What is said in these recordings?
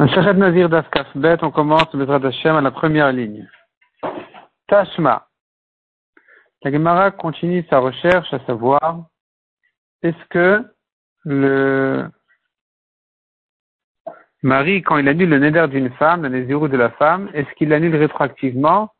Un Nazir on commence le Hashem à la première ligne. Tashma. La Gemara continue sa recherche à savoir est-ce que le mari, quand il annule le neder d'une femme, le nézirou de la femme, est-ce qu'il annule rétroactivement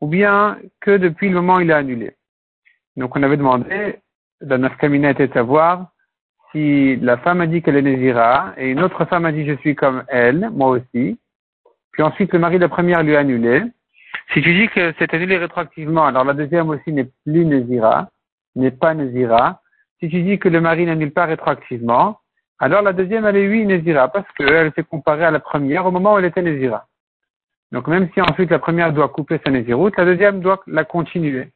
ou bien que depuis le moment où il a annulé? Donc on avait demandé, la nafkamina était de savoir si la femme a dit qu'elle est Nézira, et une autre femme a dit je suis comme elle, moi aussi, puis ensuite le mari de la première lui a annulé, si tu dis que c'est annulé rétroactivement, alors la deuxième aussi n'est plus Nézira, n'est pas Nézira, si tu dis que le mari n'annule pas rétroactivement, alors la deuxième elle est oui Nézira, parce qu'elle s'est comparée à la première au moment où elle était Nézira. Donc même si ensuite la première doit couper sa Néziroute, la deuxième doit la continuer.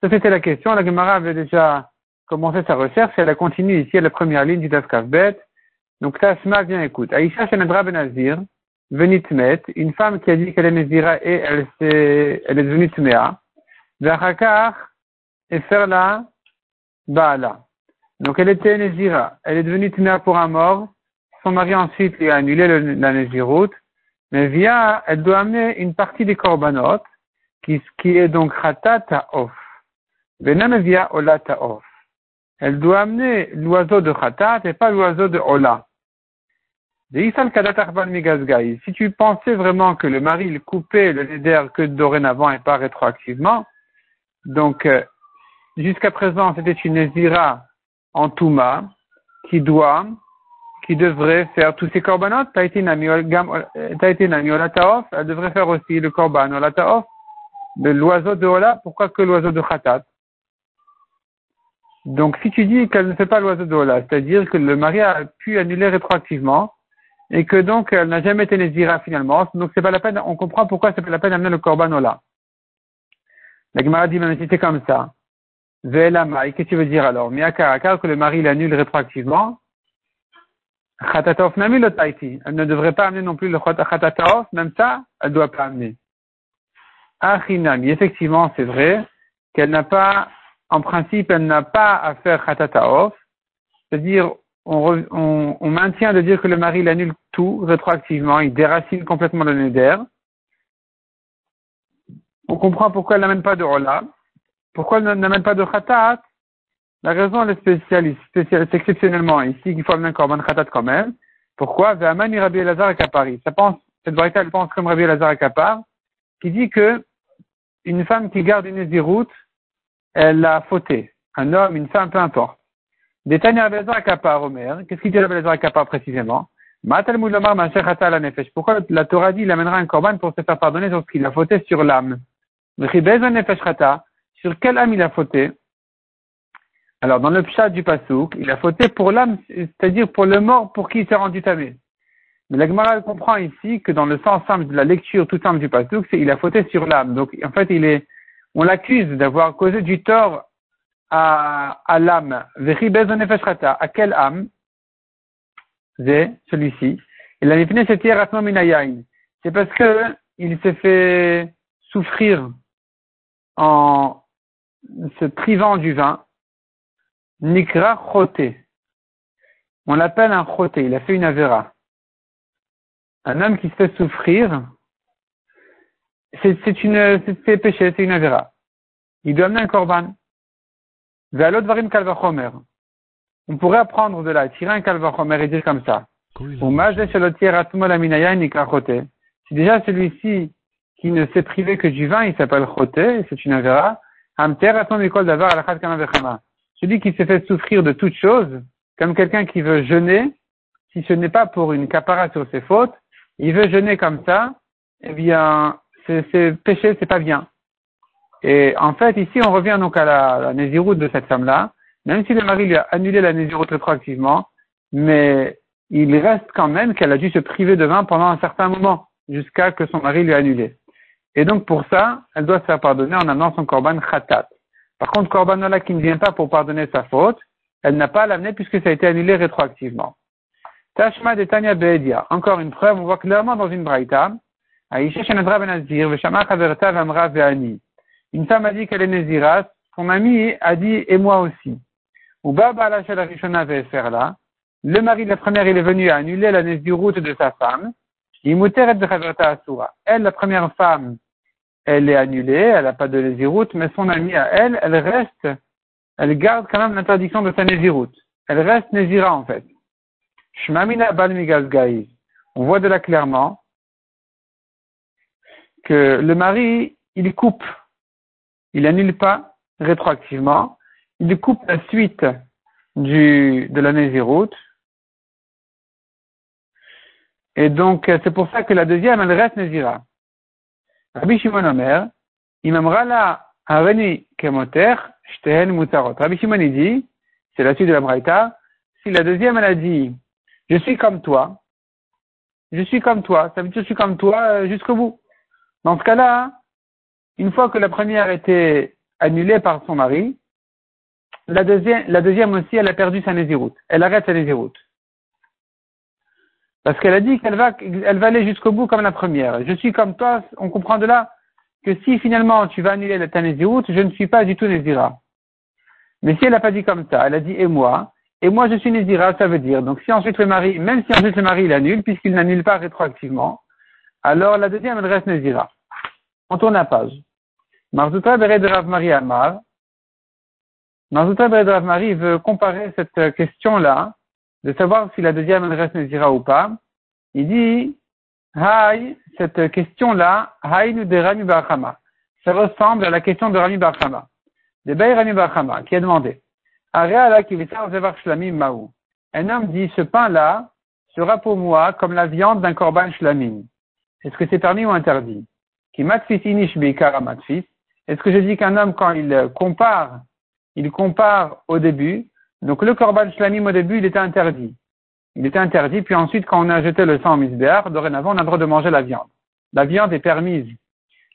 Ça c'était la question, la Gemara avait déjà commencer sa recherche, elle a continué ici à la première ligne du Bet. Donc Tasma vient écoute. Aïcha Shenadra Benazir, Venitmet, une femme qui a dit qu'elle est Nezira et elle, est, elle est devenue Tmea. Vachakar, et faire la Baala. Donc elle était Nezira, elle est devenue Tmea pour un mort. Son mari ensuite lui a annulé la Néziroute. Mais via, elle doit amener une partie des korbanot, qui, qui est donc Khatat Off. Venam via Ola Off elle doit amener l'oiseau de Khatat et pas l'oiseau de Ola. Si tu pensais vraiment que le mari il coupait le neder que dorénavant et pas rétroactivement, donc euh, jusqu'à présent c'était une Nézira en Touma qui doit, qui devrait faire tous ces korbanot, Taof, elle devrait faire aussi le korban de l'oiseau de Ola, pourquoi que l'oiseau de Khatat? Donc, si tu dis qu'elle ne fait pas l'oiseau de Ola, c'est-à-dire que le mari a pu annuler rétroactivement, et que donc elle n'a jamais été Nézira finalement, donc c'est pas la peine, on comprend pourquoi c'est pas la peine d'amener le Korban Ola. La Gemara dit, mais c'est comme ça, Ve'elamai, qu'est-ce que tu veux dire alors? Miakarakar, que le mari l'annule rétroactivement, Khatataof nami le. Elle ne devrait pas amener non plus le Khatataof, même ça, elle doit pas amener. Achinami, effectivement, c'est vrai qu'elle n'a pas en principe, elle n'a pas à faire khatataof, c'est-à-dire on, maintient de dire que le mari l'annule tout rétroactivement, il déracine complètement le neder. On comprend pourquoi elle n'amène pas de rola. Pourquoi elle n'amène pas de khatat? La raison elle est spéciale, exceptionnellement ici qu'il faut amener un korban khatat quand même. Pourquoi? Ve'amani Rabbi Elazar et Kapari. Ça pense, cette vérité elle pense comme Rabbi Elazar et Kapar, qui dit que une femme qui garde une nésiroute, elle a fauté. Un homme, une femme, peu importe. Détania Kappa Omer. Qu'est-ce qu'il dit Rabbezer Kappa précisément? Pourquoi la Torah dit il amènera un korban pour se faire pardonner sur ce qu'il a fauté sur l'âme? Sur quelle âme il a fauté? Alors, dans le pshat du pasouk, il a fauté pour l'âme, c'est-à-dire pour le mort pour qui il s'est rendu tamé. Mais la Gemara comprend ici que dans le sens simple de la lecture tout simple du pasouk, c'est il a fauté sur l'âme. Donc, en fait, il est on l'accuse d'avoir causé du tort à, à l'âme. À quelle âme? C'est celui-ci. Il a C'est parce que il s'est fait souffrir en se privant du vin. Nikra choté. On l'appelle un choté. Il a fait une avéra. Un homme qui se fait souffrir c'est une, c'est péché, c'est une avéra. Il doit amener un korban. kalvachomer. On pourrait apprendre de là, tirer un kalvachomer et dire comme ça. Si déjà celui-ci qui ne s'est privé que du vin, il s'appelle choté, c'est une avéra. Celui qui s'est fait souffrir de toutes choses, comme quelqu'un qui veut jeûner, si ce n'est pas pour une capara sur ses fautes, il veut jeûner comme ça, eh bien, c'est péché, c'est pas bien. Et en fait, ici, on revient donc à la, la de cette femme-là, même si le mari lui a annulé la nésiroute rétroactivement, mais il reste quand même qu'elle a dû se priver de vin pendant un certain moment, jusqu'à que son mari lui a annulé. Et donc, pour ça, elle doit se faire pardonner en amenant son korban khatat. Par contre, korban qui ne vient pas pour pardonner sa faute, elle n'a pas à l'amener puisque ça a été annulé rétroactivement. Tashma de Tanya Beedia. Encore une preuve, on voit clairement dans une braïta une femme a dit qu'elle est Nézirat, son ami a dit et moi aussi. Ou Baba la Rishona le mari de la première, il est venu à annuler la route de sa femme. Elle, la première femme, elle est annulée, elle n'a pas de Néziroute, mais son amie à elle, elle reste, elle garde quand même l'interdiction de sa Néziroute. Elle reste Nézira en fait. On voit de là clairement que le mari, il coupe, il annule pas rétroactivement, il coupe la suite du, de la Néziroute, et donc, c'est pour ça que la deuxième, elle reste Nézira. Rabbi Shimon Omer, Imam la Areni Kemoter, Shtehen Mutarot. Rabbi Shimon, dit, c'est la suite de la Braïta, si la deuxième, elle a dit, je suis comme toi, je suis comme toi, ça veut dire je suis comme toi euh, jusqu'au bout. Dans ce cas-là, une fois que la première était annulée par son mari, la deuxième, aussi, elle a perdu sa Néziroute. Elle arrête sa Néziroute. Parce qu'elle a dit qu'elle va, elle va aller jusqu'au bout comme la première. Je suis comme toi, on comprend de là que si finalement tu vas annuler la Nézirut, je ne suis pas du tout Nézira. Mais si elle n'a pas dit comme ça, elle a dit et moi, et moi je suis Nézira, ça veut dire. Donc si ensuite le mari, même si ensuite le mari l'annule, puisqu'il n'annule pas rétroactivement, alors la deuxième elle reste Nézira. On tourne la page. Marzouta Marie veut comparer cette question-là de savoir si la deuxième reste Nézira ou pas, il dit, Haï, cette question-là, Haï nous de Rami Barhama. Ça ressemble à la question de Rami Barhama. De Bay Rami Barhama, qui a demandé, Un homme dit, ce pain-là sera pour moi comme la viande d'un korban shlamim. Est-ce que c'est permis ou interdit? Qui Est-ce que je dis qu'un homme, quand il compare, il compare au début, donc le korban shlamim au début, il était interdit. Il était interdit, puis ensuite, quand on a jeté le sang au misbéar, dorénavant, on a le droit de manger la viande. La viande est permise.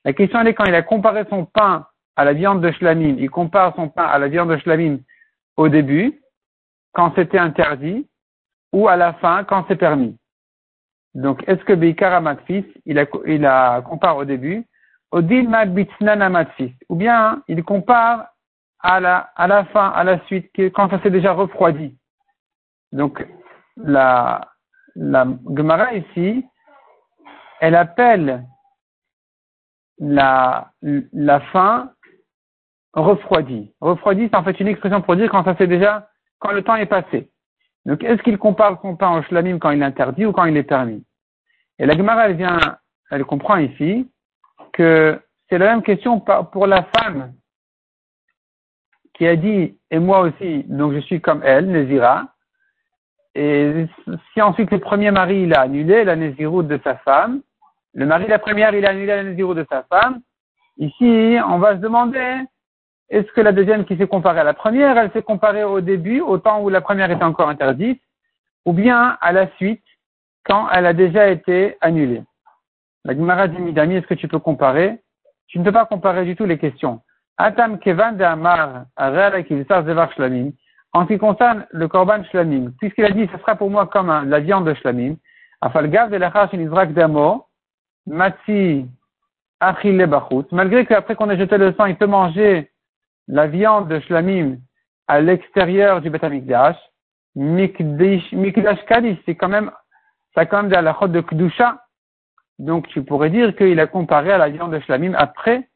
La question, elle est quand il a comparé son pain à la viande de shlamim, il compare son pain à la viande de shlamim au début, quand c'était interdit, ou à la fin, quand c'est permis. Donc, est-ce que Beikar Matfis, il a, compare au début, au Matfis, ou bien il compare à la, fin, à la suite, quand ça s'est déjà refroidi. Donc, la, la Gemara ici, elle appelle la, la fin refroidi. Refroidi, c'est en fait une expression pour dire quand ça s'est déjà, quand le temps est passé. Donc, est-ce qu'il compare son pain au shlamim quand il est interdit ou quand il est permis? Et la Gemara, elle vient, elle comprend ici que c'est la même question pour la femme qui a dit, et moi aussi, donc je suis comme elle, Nézira. Et si ensuite le premier mari, il a annulé la Néziroute de sa femme, le mari de la première, il a annulé la Néziroute de sa femme, ici, on va se demander, est-ce que la deuxième qui s'est comparée à la première, elle s'est comparée au début, au temps où la première était encore interdite, ou bien à la suite, elle a déjà été annulée. La Gemara Midami, est-ce que tu peux comparer? Tu ne peux pas comparer du tout les questions. Atam Kevan de Amar, Shlamim, en ce qui concerne le Korban Shlamim, puisqu'il a dit, ce sera pour moi comme la viande de Shlamim, Afalgav de Damo, Matsi Achille Bachut, malgré qu'après qu'on ait jeté le sang, il peut manger la viande de Shlamim à l'extérieur du Beth Amikdash, Mikdash Kaddish, c'est quand même, ça quand même de la de Kdusha. Donc tu pourrais dire qu'il a comparé à la viande de Shlamim après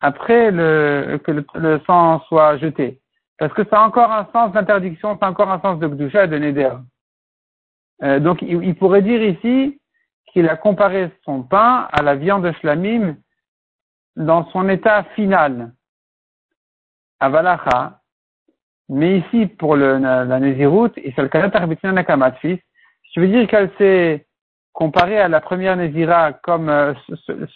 après le, que le, sang soit jeté. Parce que ça a encore un sens d'interdiction, ça a encore un sens de Gdusha et de Neder. Euh, donc il, pourrait dire ici qu'il a comparé son pain à la viande de Shlamim dans son état final, à Valacha. Mais ici, pour le, la, la il le Nakamatfis, je veux dire qu'elle s'est comparée à la première Nézira comme euh,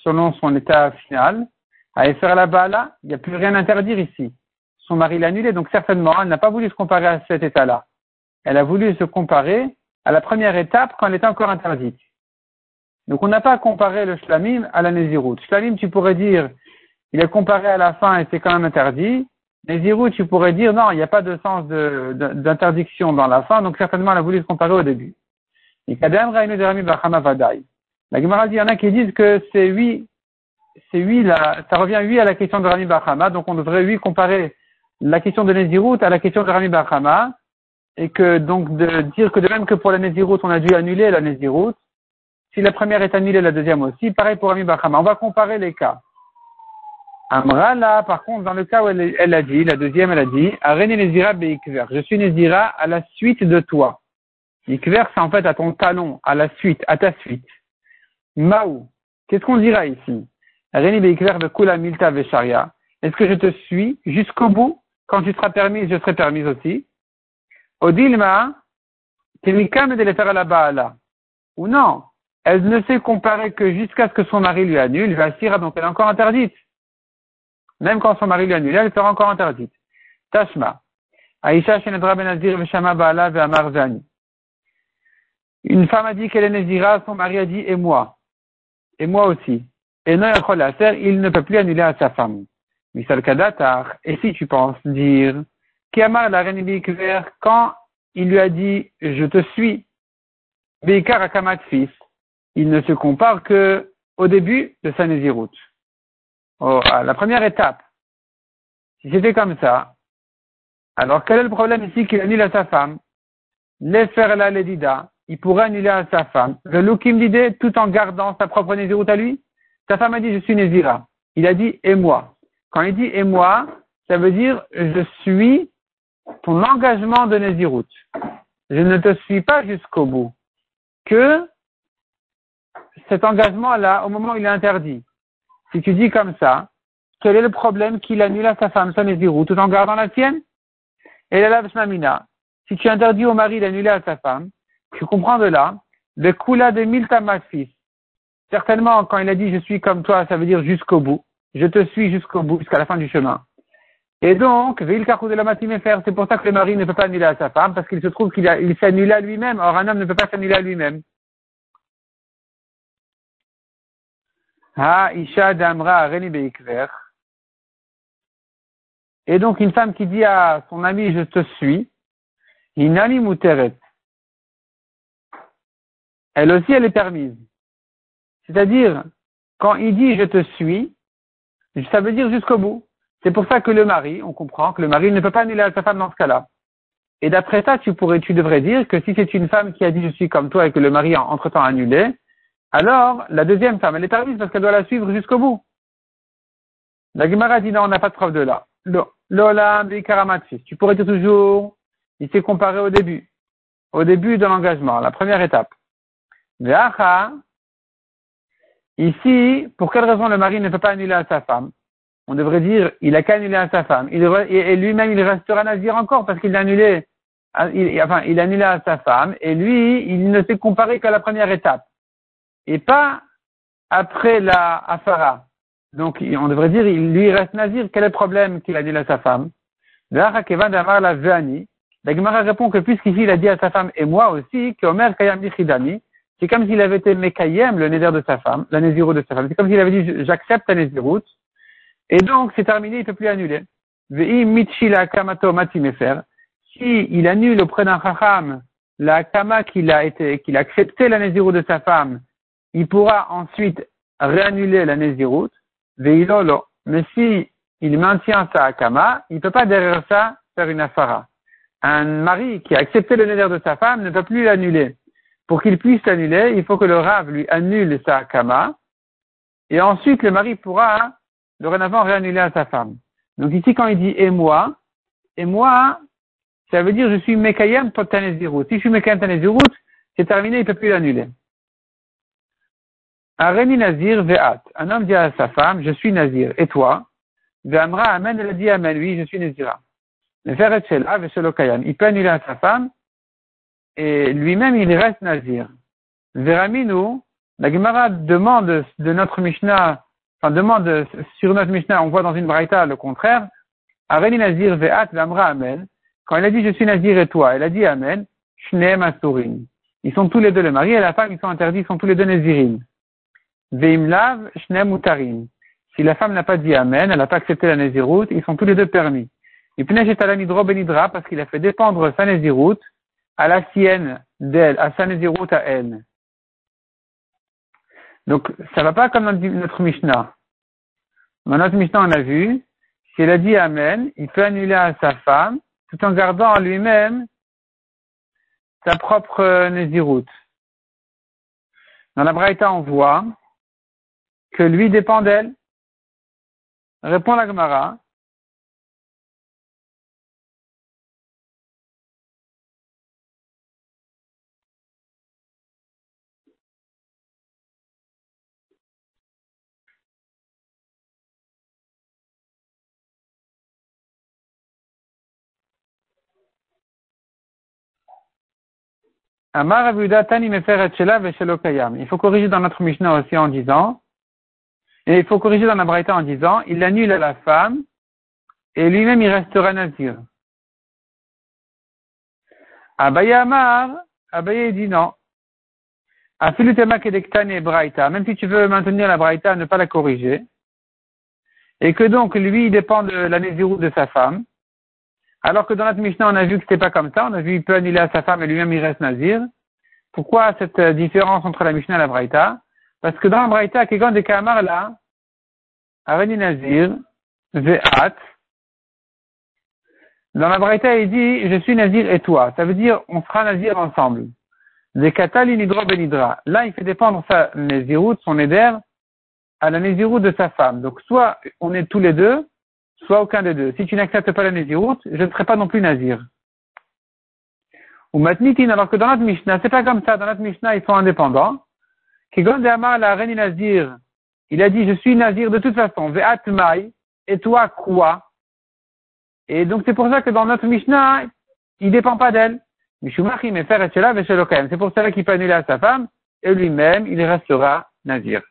selon son état final, à faire la bala, il n'y a plus rien à interdire ici. Son mari l'a annulé, donc certainement, elle n'a pas voulu se comparer à cet état-là. Elle a voulu se comparer à la première étape quand elle était encore interdite. Donc on n'a pas comparé le shlamim à la nézirut. Shlamim, tu pourrais dire, il est comparé à la fin et c'est quand même interdit. Nézirut, tu pourrais dire, non, il n'y a pas de sens d'interdiction dans la fin, donc certainement elle a voulu se comparer au début. La Gemara dit, il y en a qui disent que c'est oui, c'est oui, ça revient oui à la question de Rami Bahama, donc on devrait oui comparer la question de Nézirut à la question de Rami Bahama, et que donc de dire que de même que pour la Néziroute, on a dû annuler la Néziroute, si la première est annulée, la deuxième aussi, pareil pour Ami Bachama. On va comparer les cas. Amra, là, par contre, dans le cas où elle, a dit, la deuxième, elle a dit, Arene Nezira Beikver. Je suis Nezira à la suite de toi. Ikver, c'est en fait à ton talon, à la suite, à ta suite. Maou. Qu'est-ce qu'on dira ici? Est-ce que je te suis jusqu'au bout? Quand tu seras permise, je serai permise aussi. Odilma, Temikam de les faire Baala. Ou non, elle ne s'est comparée que jusqu'à ce que son mari lui annule, Vasira, donc elle est encore interdite. Même quand son mari lui annule, elle sera encore interdite. Tashma. Aïcha Shenedra Benazir Veshama Baala Ve'amar Zani. Une femme a dit qu'elle est Nézira, son mari a dit et moi. Et moi aussi. Et non, il ne peut plus annuler à sa femme. Kadatar. Et si tu penses dire, Kiamar la reine quand il lui a dit je te suis, Akamat fils, il ne se compare que au début de sa Néziroute. Oh, la première étape. Si c'était comme ça, alors quel est le problème ici qu'il annule à sa femme? Les faire la ledida, il pourrait annuler à sa femme. Le loukim l'idée tout en gardant sa propre Néziroute à lui. Sa femme a dit je suis Nézira. Il a dit et moi. Quand il dit et moi, ça veut dire je suis ton engagement de Néziroute. Je ne te suis pas jusqu'au bout. Que cet engagement-là, au moment où il est interdit, si tu dis comme ça, quel est le problème qu'il annule à sa femme sa Nézirut tout en gardant la tienne? Et la Mamina, si tu interdis au mari d'annuler à sa femme, tu comprends de là, le kula de milta ma fils. Certainement, quand il a dit je suis comme toi, ça veut dire jusqu'au bout. Je te suis jusqu'au bout, jusqu'à la fin du chemin. Et donc, de la c'est pour ça que le mari ne peut pas annuler à sa femme, parce qu'il se trouve qu'il il s'annule à lui-même. Or, un homme ne peut pas s'annuler à lui-même. Ha Isha Damra Reni. Et donc une femme qui dit à son ami je te suis, Inani Muteret. Elle aussi elle est permise. C'est-à-dire, quand il dit je te suis, ça veut dire jusqu'au bout. C'est pour ça que le mari, on comprend que le mari ne peut pas annuler à sa femme dans ce cas-là. Et d'après ça, tu pourrais, tu devrais dire que si c'est une femme qui a dit je suis comme toi et que le mari a entre-temps annulé, alors, la deuxième femme, elle est permise parce qu'elle doit la suivre jusqu'au bout. La Gemara dit non, on n'a pas de preuve de là. Lola, Tu pourrais dire toujours, il s'est comparé au début. Au début de l'engagement, la première étape. Ici, pour quelle raison le mari ne peut pas annuler à sa femme? On devrait dire, il a qu'à annuler à sa femme. Il et lui-même, il restera nazir encore parce qu'il a annulé, enfin, il a annulé à sa femme et lui, il ne s'est comparé qu'à la première étape. Et pas après la Afara. Donc, on devrait dire, il lui reste Nazir, quel est le problème qu'il a dit à sa femme? La Gemara répond que puisqu'ici il a dit à sa femme, et moi aussi, que Omer Kayam c'est comme s'il avait été Mekayem, le Néder de sa femme, la Nézirut de sa femme. C'est comme s'il avait dit, j'accepte la Nézirut. Et donc, c'est terminé, il ne peut plus annuler. Si il annule auprès d'un Chacham la Kama qu'il a été, qu'il a accepté la de sa femme, il pourra ensuite réannuler la Nézirut. Mais si il maintient sa akama, il ne peut pas derrière ça faire une afara. Un mari qui a accepté le néder de sa femme ne peut plus l'annuler. Pour qu'il puisse l'annuler, il faut que le rave lui annule sa akama, et ensuite le mari pourra dorénavant réannuler à sa femme. Donc ici, quand il dit et moi, et moi, ça veut dire je suis mekayem tanezirut. Si je suis mekayem tanezirut, c'est terminé, il ne peut plus l'annuler. Areni Nazir Ve'at. Un homme dit à sa femme, je suis Nazir. Et toi? Ve'amra Amen, elle dit Amen. Oui, je suis Nazira. Faire Il peut annuler à sa femme et lui-même il reste Nazir. Ve'raminu, la Gemara demande de notre Mishnah, enfin demande sur notre Mishnah, on voit dans une braïta le contraire. Areni Nazir Ve'at Ve'amra Amen. Quand elle a dit je suis Nazir et toi, elle a dit Amen. Shneem Asurin. Ils sont tous les deux, le mari et la femme, ils sont interdits, ils sont tous les deux Nazirines. Veimlav shnem utarim. Si la femme n'a pas dit Amen, elle n'a pas accepté la Nézirut, ils sont tous les deux permis. Et puis Benidra parce qu'il a fait dépendre sa Nézirut à la sienne d'elle, à sa Nézirut à elle. Donc, ça va pas comme notre Mishnah. Dans notre Mishnah, on a vu, si elle a dit Amen, il peut annuler à sa femme, tout en gardant en lui-même sa propre euh, Dans la Braïta, on voit que lui dépend d'elle. Répond la Gemara. Il faut corriger dans notre Mishnah aussi en disant, et il faut corriger dans la Braïta en disant, il annule à la femme, et lui-même il restera nazir. Abaye Amar, Abaye dit non. Même si tu veux maintenir la Braïta, ne pas la corriger, et que donc lui dépend de la de sa femme, alors que dans notre Mishnah, on a vu que c'était pas comme ça. On a vu qu'il peut annuler à sa femme et lui-même il reste nazir. Pourquoi cette euh, différence entre la Mishnah et la Braïta? Parce que dans la Braïta, quelqu'un des Kamar là, Avani Nazir, Ve'at, dans la Braïta, il dit, je suis Nazir et toi. Ça veut dire, on sera Nazir ensemble. Zekata l'inidra benidra. Là, il fait dépendre sa Nézirut, son éder, à la Nézirut de sa femme. Donc, soit on est tous les deux, soit aucun des deux. Si tu n'acceptes pas la Nézirut, je ne serai pas non plus Nazir. Ou Matnitin, alors que dans notre Mishnah, c'est pas comme ça. Dans notre Mishnah, ils sont indépendants. Kigon la reine Nazir, il a dit, je suis Nazir de toute façon. Et toi quoi? Et donc c'est pour ça que dans notre Mishnah, il dépend pas d'elle. Mishumachim et faire et C'est pour cela qu'il peut annuler à sa femme, et lui-même, il restera Nazir.